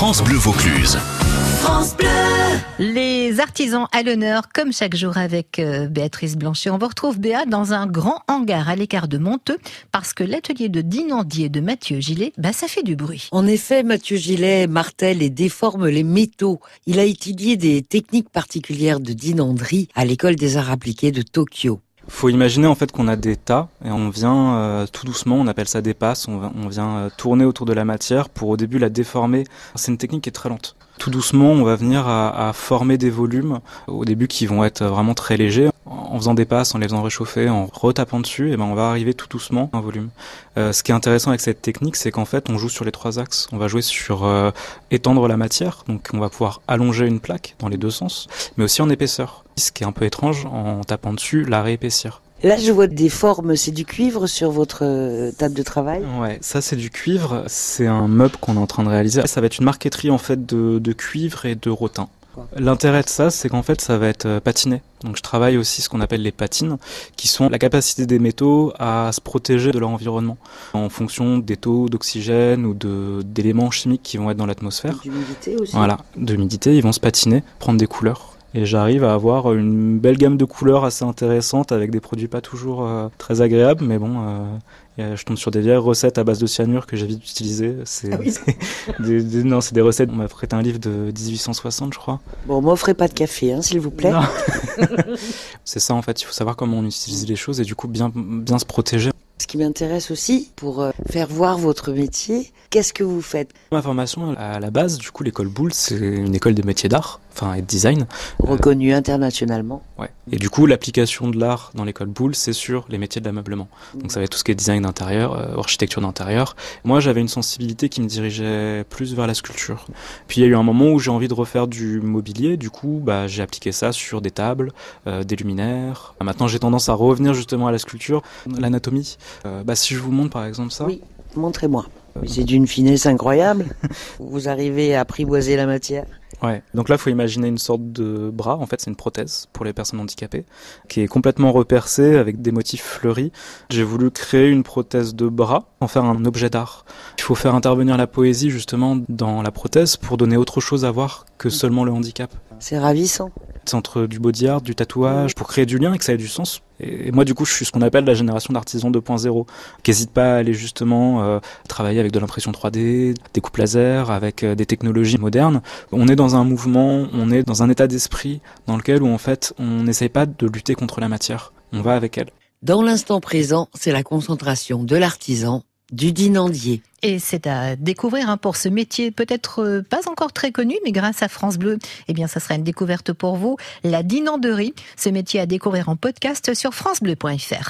France Bleu Vaucluse. France Bleu. Les artisans à l'honneur, comme chaque jour avec euh, Béatrice Blanchet. On vous retrouve Béa dans un grand hangar à l'écart de Monteux parce que l'atelier de Dinandier de Mathieu Gillet, bah, ça fait du bruit. En effet, Mathieu Gillet martèle et déforme les métaux. Il a étudié des techniques particulières de dinanderie à l'école des arts appliqués de Tokyo. Faut imaginer en fait qu'on a des tas et on vient euh, tout doucement, on appelle ça des passes, on, vient euh, tourner autour de la matière pour au début la déformer. C'est une technique qui est très lente. Tout doucement, on va venir à, à former des volumes au début qui vont être vraiment très légers. En faisant des passes, en les faisant réchauffer, en retapant dessus, et ben on va arriver tout doucement à un volume. Euh, ce qui est intéressant avec cette technique, c'est qu'en fait, on joue sur les trois axes. On va jouer sur euh, étendre la matière, donc on va pouvoir allonger une plaque dans les deux sens, mais aussi en épaisseur. Ce qui est un peu étrange, en tapant dessus, la réépaissir. Là, je vois des formes, c'est du cuivre sur votre euh, table de travail. Ouais, ça c'est du cuivre. C'est un meuble qu'on est en train de réaliser. Ça va être une marqueterie en fait de, de cuivre et de rotin. L'intérêt de ça, c'est qu'en fait, ça va être euh, patiné. Donc, je travaille aussi ce qu'on appelle les patines, qui sont la capacité des métaux à se protéger de leur environnement en fonction des taux d'oxygène ou de d'éléments chimiques qui vont être dans l'atmosphère. D'humidité aussi. Voilà, d'humidité, ils vont se patiner, prendre des couleurs. Et j'arrive à avoir une belle gamme de couleurs assez intéressante avec des produits pas toujours euh, très agréables, mais bon, euh, euh, je tombe sur des vieilles recettes à base de cyanure que j'évite d'utiliser. C'est Ah oui. des, des- non, c'est des recettes. On m'a prêté un livre de 1860, je crois. Bon, m'offrez pas de café, hein, s'il vous plaît. C'est ça en fait. Il faut savoir comment on utilise les choses et du coup bien bien se protéger. Ce qui m'intéresse aussi, pour faire voir votre métier, qu'est-ce que vous faites? Ma formation à la base, du coup, l'école Boulle, c'est une école des métiers d'art, enfin et de design. Reconnu internationalement. Ouais. Et du coup, l'application de l'art dans l'école Boulle, c'est sur les métiers de l'ameublement. Donc ça va être tout ce qui est design d'intérieur, euh, architecture d'intérieur. Moi, j'avais une sensibilité qui me dirigeait plus vers la sculpture. Puis il y a eu un moment où j'ai envie de refaire du mobilier. Du coup, bah, j'ai appliqué ça sur des tables, euh, des luminaires. Maintenant, j'ai tendance à revenir justement à la sculpture, l'anatomie. Euh, bah, si je vous montre par exemple ça. Oui, montrez-moi. C'est d'une finesse incroyable. vous arrivez à apprivoiser la matière. Ouais. Donc là, faut imaginer une sorte de bras. En fait, c'est une prothèse pour les personnes handicapées, qui est complètement repercée avec des motifs fleuris. J'ai voulu créer une prothèse de bras, en faire un objet d'art. Il faut faire intervenir la poésie justement dans la prothèse pour donner autre chose à voir que seulement le handicap. C'est ravissant. Entre du body art, du tatouage, pour créer du lien et que ça ait du sens. Et moi, du coup, je suis ce qu'on appelle la génération d'artisans 2.0, qui n'hésite pas à aller justement euh, travailler avec de l'impression 3D, des coupes laser, avec euh, des technologies modernes. On est dans un mouvement, on est dans un état d'esprit dans lequel où en fait, on n'essaye pas de lutter contre la matière. On va avec elle. Dans l'instant présent, c'est la concentration de l'artisan, du dinandier. Et c'est à découvrir hein, pour ce métier peut-être euh, pas encore très connu, mais grâce à France Bleu, eh bien, ça sera une découverte pour vous. La dinanderie, ce métier à découvrir en podcast sur francebleu.fr.